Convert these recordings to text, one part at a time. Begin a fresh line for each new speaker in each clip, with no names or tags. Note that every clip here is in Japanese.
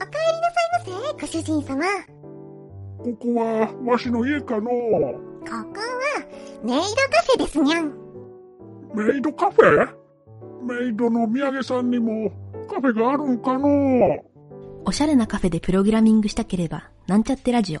お帰りなさいませ、ご主人様。
ここは、わしの家かの
ここは、メイドカフェですにゃん。
メイドカフェ？メイドの土産さんにも、カフェがあるんかの
おしゃれなカフェでプログラミングしたければ、なんちゃってラジオ。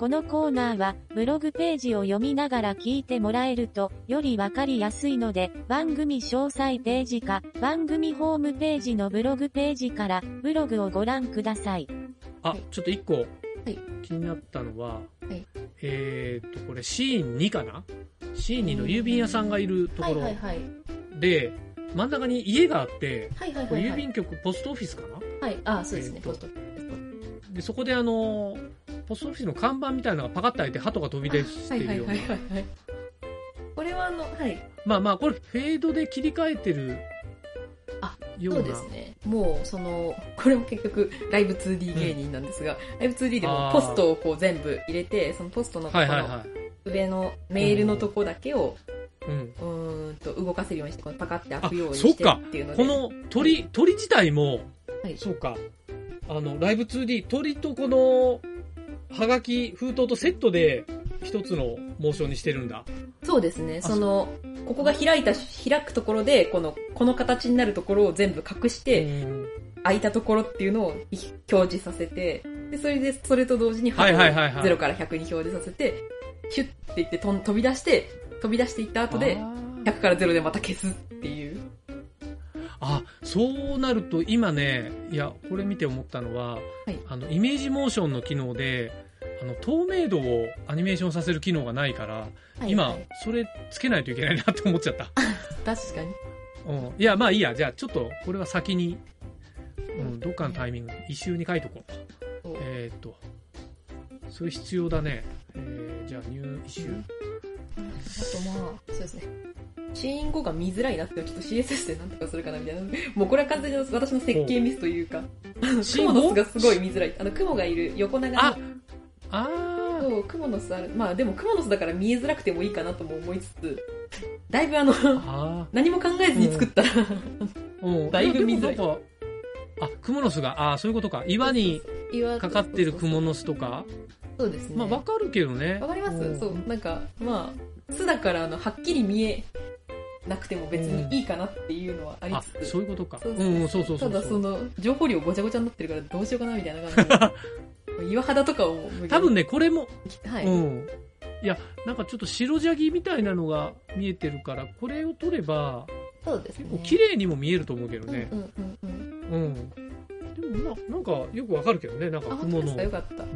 このコーナーは、ブログページを読みながら聞いてもらえると、よりわかりやすいので、番組詳細ページか、番組ホームページのブログページから、ブログをご覧ください。
ー。あ、ちょっと一個
はい
気になったのは、
はい
えーっと、これシーン2かな？シーン2の郵便屋さんがいるところ
はいはいはい。
で、真ん中に家があって、
はいはいはい、はい。
郵便局、ポストオフィスかな？
はい、あ、そうですね、
えーと
ポスト。
で、そこであの、ポストオフィスの看板みたいなのがパカッと開いて鳩が飛び出してるような。
これはあの、はい。
まあまあ、これフェードで切り替えてる
あ
ような。
そうですね。もう、その、これも結局、ライブ 2D 芸人なんですが、ライブ 2D でもポストをこう全部入れて、そのポストのこの
はいはいは
上のメールのとこだけを、
い。うん。
うーんと動かせるようにして、このパカって開くように
あ
して
そっか
っていうので。
この鳥、鳥自体も、
はい
そうか。あの、ライブ 2D、鳥とこの、はがき、封筒とセットで、一つのモーションにしてるんだ。
そうですね。
あ
その、ここが開いた、開くところで、この、この形になるところを全部隠して、
うん
空いたところっていうのを表示させて、で、それで、それと同時に
はいはいはいはい
0から100に表示させて、シュッて言ってとん飛び出して、飛び出していった後で、
あ
100から0でまた消すっていう。
あ、そうなると今ね、いや、これ見て思ったのは、
はい
あの、イメージモーションの機能で、あの、透明度をアニメーションさせる機能がないから、今、それつけないといけないなって思っちゃった。
確かに。
うん。いや、まあいいや。じゃあ、ちょっと、これは先に、うん、どっかのタイミング、一周に書いとこうえーっと、それ必要だね。えー、じゃあ、入一周
あとまあ、そうですね。シーン後が見づらいなって、ちょっと CSS でなんとかするかなみたいな。もうこれは完全に私の設計ミスというか、
シーン
クモの巣
後
がすごい見づらい。あの、雲がいる横長の
ああ
そう、クモの巣ある。まあでもクモの巣だから見えづらくてもいいかなとも思いつつ、だいぶあの、
ー。あ
何も考えずに作ったら、
ー。うん。
だいぶ見づらい
あ、クモの巣が、ああ、そういうことか。岩に
岩
かかってるクモの巣とか？
そうですね。
まあ、わかるけどね。
わかります、
ん
そう。なんか、まあ、巣だからあの、はっきり見えなくても別にいいかなっていうのはあり
あ
つ、つ、
そういうことか。
そうそう
うん、そうそうそう。
ただその、情報量ごちゃごちゃになってるからどうしようかなみたいな感じで。岩肌とかを
多分ね、これも、
はい。
うん。いや、なんかちょっと白ジャギみたいなのが見えてるから、これを取れば、
そうですね。
結構綺麗にも見えると思うけどね。
うんうんうんうん。
うん。でもな、なんかよくわかるけどね。なん
あ、
か？雲の。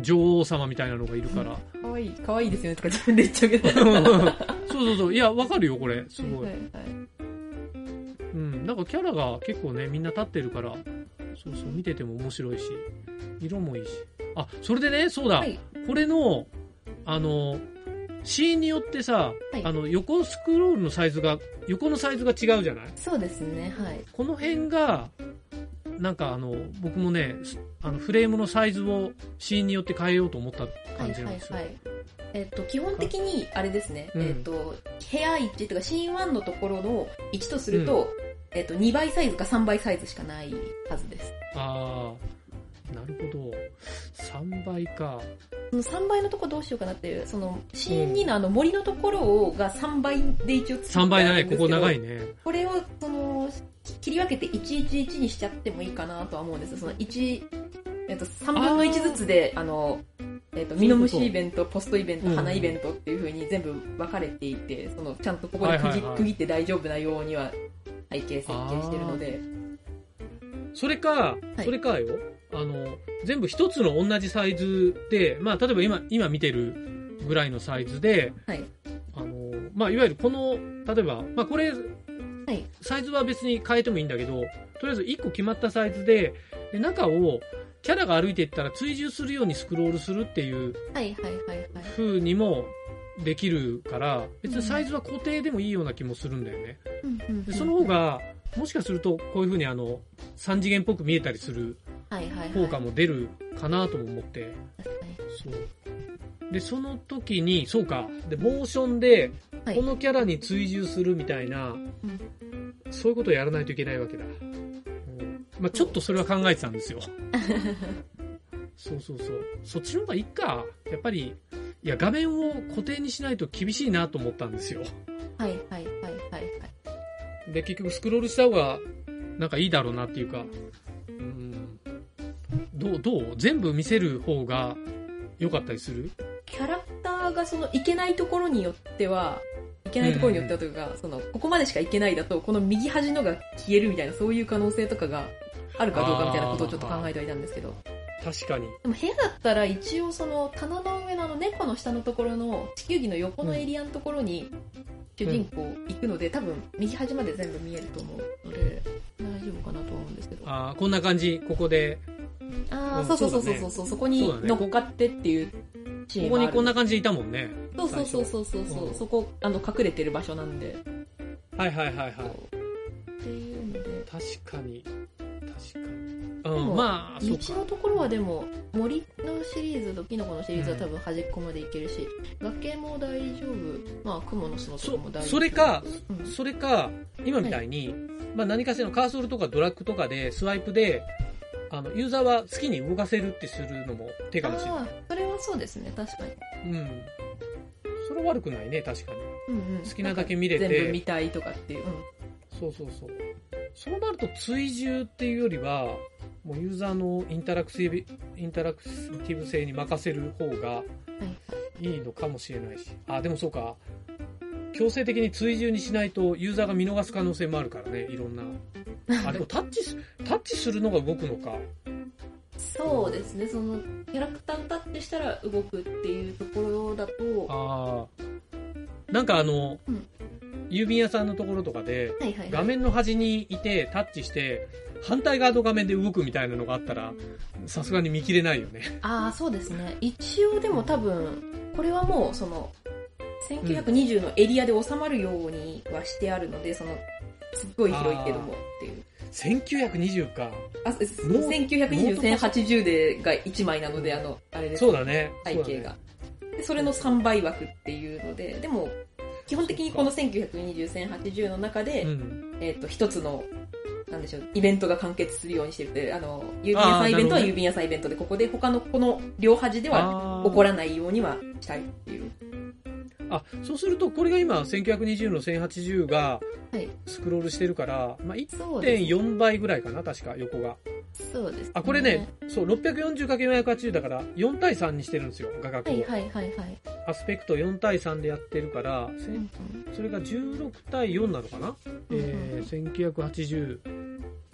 女王様みたいなのがいるから。
かわいい、かわいいですよねとか自分で言っちゃうけど。
そうそうそう。いや、わかるよ、これ。すごい。
はいはい
うん。なんかキャラが結構ね、みんな立ってるから、そうそう、見てても面白いし、色もいいし。あ、それでね、そうだ。
はい
これの、あの、シーンによってさ、
はい
あの、横スクロールのサイズが、横のサイズが違うじゃない？
そうですね、はい。
この辺が、なんかあの、僕もね、すあの、フレームのサイズをシーンによって変えようと思った
はい
感じなんですよ。
はいはい。えっ、と、基本的に、あれですね、
うん
えっ、と、部屋1というか、シーン1のところの1とすると、えっ、と、2倍サイズか3倍サイズしかないはずです。
ああ、なるほど。3倍か。
その3倍のとこどうしようかなっていう、その、シーン2のあの森のところをが3倍で一応作
3
って
倍だね、
あるんですけど
ここ長いね。
これを、その、切り分けて111にしちゃってもいいかなとは思うんですその1、えっと、3分の1ずつで、あの、えっと、ミノムシイベント、ポストイベント、
うん
花イベントっていう風に全部分かれていて、その、ちゃんとここで区切,、
はいはいはい
区切って大丈夫なようには背景設計してるので、
それか、
はい
それかよ。あの、全部一つの同じサイズで、まあ、例えば今、今見てるぐらいのサイズで、
はい。
あの、まあ、いわゆるこの、例えば、まあ、これ、
はい。
サイズは別に変えてもいいんだけど、とりあえず1個決まったサイズで、で中をキャラが歩いていったら追従するようにスクロールするっていう。風にもできるから、別にサイズは固定でもいいような気もするんだよね。でその方、が、もしかするとこういう風にあの、3次元っぽく見えたりする。効果も出るかなとも思って。そう。で、その時に、そうか、で、モーションで、
はい
このキャラに追従するみたいな、
うん
そういうことをやらないといけないわけだ。うんまあちょっとそれは考えてたんですよ。そうそうそう。そっちの方がいいか。やっぱり、いや、画面を固定にしないと厳しいなと思ったんですよ。
はいはいはいはいはい。
で、結局スクロールした方が、なんかいいだろうなっていうか、うん。どう、どう？全部見せる方が良かったりする？
キャラクターがそのいけないところによっては、いけないところによってはというか、その、ここまでしかいけないだと、この右端のが消えるみたいな、そういう可能性とかがあるかどうかみたいなことをちょっと考えてはいたんですけど。
確かに。
でも部屋だったら一応その棚の上のあの猫の下のところの地球儀の横のエリアのところに主人公行くので、多分右端まで全部見えると思うので、大丈夫かなと思うんですけど。あ
ああ、こんな感じ、ここで、
あー、
うん
そうそうそう
そ
ううそうそう、そこに乗っかってっていう
ここにこんな感じでいたもんね。
そうそうそうそうそうそう、
うん
そこあの隠れてる場所なんで。
はいはいはいはい。
っていうので、
確かに。うん、
も
まあ。
道のところはでも森のシリーズとキノコのシリーズは多分端っこまで行けるし、崖も大丈夫。まあ雲の巣のとこ
そ
も大丈夫。
それか、
うん。
それか、今みたいに、まあ何かしらのカーソルとかドラッグとかで、スワイプで、あの、ユーザーは好きに動かせるってするのも手かもしれない。
それはそうですね。確かに、
うん。それは悪くないね、確かに。
うんうん、
好きなだけ見れて。
全部見たいとかっていう、うん、
そうそうそう。そうなると追従っていうよりは、もうユーザーのインタラクティブ、インタラクティブ性に任せる方が
はい
いいのかもしれないし。あ、でもそうか。強制的に追従にしないとユーザーが見逃す可能性もあるからね、いろんな。あ、でもタッチす、タッチするのが動くのか。
そうですねそのキャラクターをタッチしたら動くっていうところだと
ああ。なんかあの、
うん
郵便屋さんのところとかで、
はいはい、はい、
画面の端にいてタッチして、反対側の画面で動くみたいなのがあったら、さすがに見切れないよね。
ああそうですね一応でも多分これはもうその1920のエリアで収まるようにはしてあるので、そのすっごい広いけどもっていう
1920か。
あ
ノー
1920、1080でが1枚なので、あの、あれです。
そうだね。
背景が。で、それの3倍枠っていうので、でも、基本的にこの1920、1080の中で、
そうん。
えっ、と、一つの、なんでしょう、イベントが完結するようにしてるって、あの、郵便屋さんイベントは郵便屋さんイベントで、ここで他のこの両端では起こらないようにはしたいっていう。
あ、そうすると、これが今、1920の1080が
はい。
スクロールしてるから、まあ、
そうです。
1.4倍ぐらいかな、確か、横が。
そうです、
あ、これね、そう、640×480 だから、4対3にしてるんですよ、画角を。
はいはいはいはい。
アスペクト4対3でやってるから、せ
うんうん
それが16対4なのかな、
うんうん
えー、1980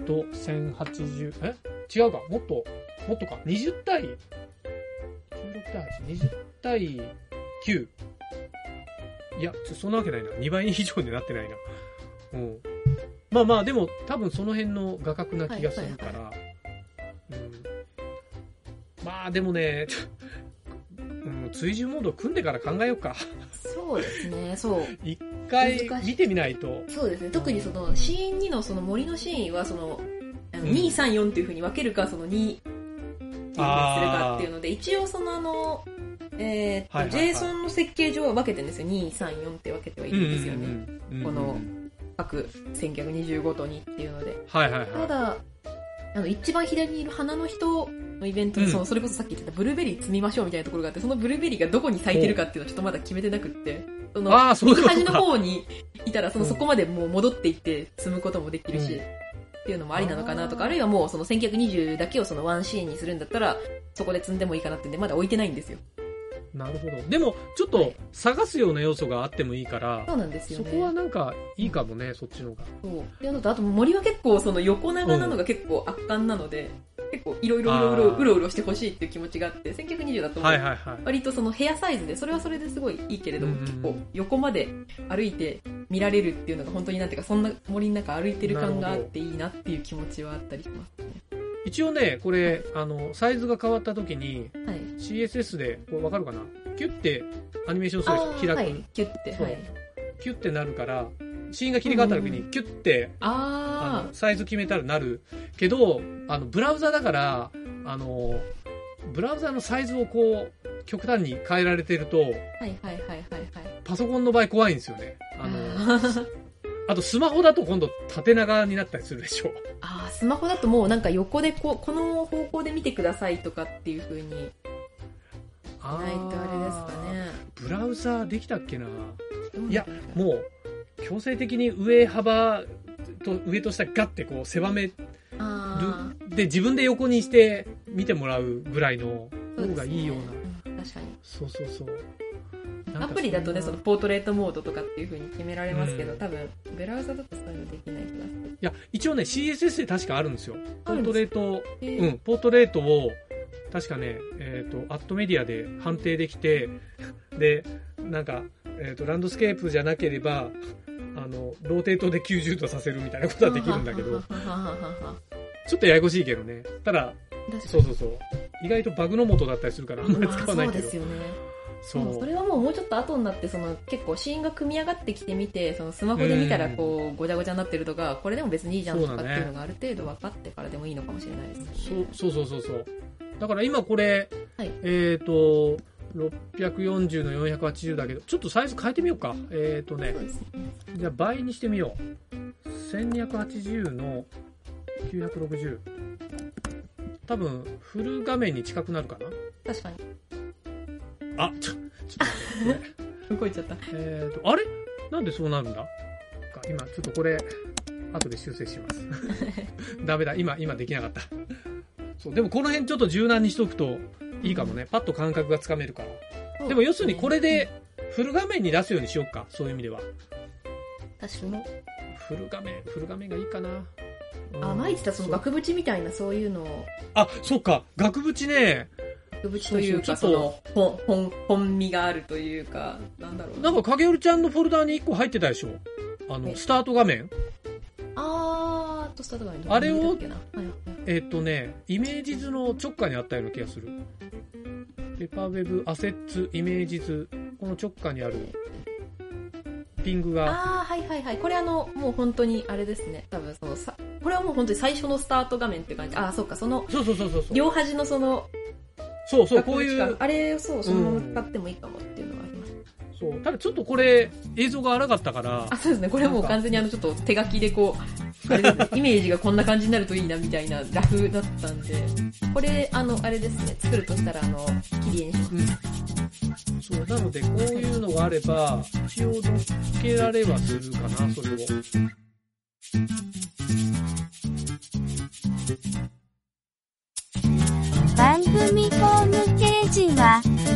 と1080、え？違うかもっと、もっとか。20対、16対8、20対9。いや、そんなわけないな。2倍以上になってないな。うん。まあまあ、でも多分その辺の画角な気がするから。うん。まあでもね、うん、追従モード組んでから考えようか。
そうですね、そう。
一回見てみないと。
そうですね。特にその、シーン2のその森のシーンは、その、あの
うん
2、3、4っていう風に分けるか、その2っていう風にするかっていうので、一応そのあの、えーっと、
はいはいはい。
JSON の設計上は分けてるんですよ。2、3、4って分けてはいるんですよね。
うんうんうん
この各1920ごとにっていうので。
はいはいは
ただ、あの、一番左にいる花の人のイベントで、
うん。
そのそれこそさっき言ってたブルーベリー摘みましょうみたいなところがあって、そのブルーベリーがどこに咲いてるかっていうのはちょっとまだ決めてなくって、その、
あ
端の方にいたら、その
うん。
そこまでもう戻っていって積むこともできるし、
うん。
っていうのもありなのかなとか、
あ
るいはもうその1920だけをそのワンシーンにするんだったら、そこで積んでもいいかなってんで、まだ置いてないんですよ。
い。なるほど。でも、ちょっと
はい
探すような要素があってもいいから、
そうなんですよね。
そこはなんかいいかもね、そっちの方が。
そう。で、あと、あと森は結構その横長なのが結構圧巻なので、結構いろいろいろうろうろしてほしいっていう気持ちがあって、1920だと、
はいはいはい。
割とその部屋サイズで、それはそれですごいいいけれども、
うん
結構横まで歩いて見られるっていうのが本当になんていうか、そんな森の中歩いてる感があっていいなっていう気持ちはあったりしますね。
一応ね、これ、あの、サイズが変わった時に、
はい。
CSS で、これわかるかな？キュッてアニメーションするでしょ？開く、
はい。キュッて、はい。
キュッてなるから、シーンが切り替わった時に、キュッて、あ
あ
の、サイズ決めたらなる。けど、あの、ブラウザだから、あの、ブラウザのサイズをこう、極端に変えられてると、
ー。はいはいはいはいはい。
パソコンの場合怖いんですよね。あの、
あ
あとスマホだと今度縦長になったりするでしょ。
あー、スマホだともうなんか横でこう、この方向で見てくださいとかっていう風にないとあれですかね。
ブラウザできたっけないやもう、強制的に上幅と上と下ガッてこう狭める。
あ
で、自分で横にして見てもらうぐらいの
ー
方がいいような。
うん確かに。
そうそうそう。
アプリだとね、そのポートレートモードとかっていう風に決められますけど、
うん
多分、ブラウザだとそういうのできない気がする。
いや、一応ね、CSS で確かあるんですよ。ポートレート、
えー
うん、ポートレートを、確かね、えっ、と、 at media で判定できて、で、なんか、えっ、と、ランドスケープじゃなければ、あの、 rotate で90度させるみたいなことはできるんだけど、ちょっとややこしいけどね。ただ、そうそうそう。意外とバグの元だったりするからあんまり使わないけど。
まあそうですよね。
そう
それはもうもうちょっと後になってその結構シーンが組み上がってきてみてそのスマホで見たらこうごちゃごちゃになってるとかこれでも別にいいじゃんとかっていうのがある程度分かってからでもいいのかもしれないですね。
そうそうそうそうそう。だから今これ、
はい
えっ、と、640の480だけど、ちょっとサイズ変えてみようか。えっ、とね
そう、ですね。
じゃあ倍にしてみよう。1280の960。多分、フル画面に近くなるかな
確かに。
あ、ちょ、っと待って、これ。
動いちゃった。
えっと、あれ？なんでそうなるんだ？か今、ちょっとこれ、後で修正します。ダメだ、今、今できなかった。そう、でもこの辺ちょっと柔軟にしとくといいかもね。パッと感覚がつかめるから。でも要するにこれで、フル画面に出すようにしようか。そういう意味では。
確かに。
フル画面、フル画面がいいかな。
あ、前言ってたその額縁みたいなそういうのを、
あ、そっか。額縁ね、
額縁というか
そそう
そう。の本、本、本味があるというか、なんだろう。
なんか影織ちゃんのフォルダーに1個入ってたでしょ？あの、
え
スタート画面？
あーっとスタート画面。
あれをえっとね、イメージ図の直下にあったような気がする。ペパーウェブアセッツイメージ図、この直下にあるピングが、
ああはいはいはい。これあのもう本当にあれですね。多分そのさこれはもう本当に最初のスタート画面って感じ。ああそうか。その
そうそうそうそうそう。
両端のその
そうそう、こういう、
あれそうそのまま使ってもいいかもっていうのがあります、
そう。ただちょっとこれ、映像が荒かったから。
あ、そうですね。これはもう完全にあのちょっと手書きでこうあれですね。イメージがこんな感じになるといいなみたいなラフだったんで。これあのあれですね。作るとしたらあの切り絵にします。
うん。そう、なのでこういうのがあれば、一応乗っけられはするかな、それを。
番